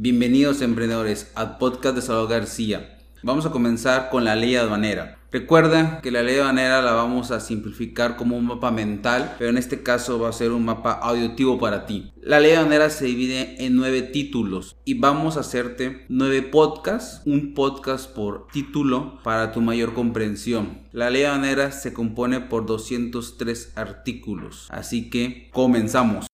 Bienvenidos emprendedores al podcast de Salvador García. Vamos a comenzar con la ley aduanera. Recuerda que la ley aduanera la vamos a simplificar como un mapa mental, pero en este caso va a ser un mapa auditivo para ti. La ley aduanera se divide en nueve títulos y vamos a hacerte nueve podcasts, un podcast por título para tu mayor comprensión. La ley aduanera se compone por 203 artículos, así que comenzamos.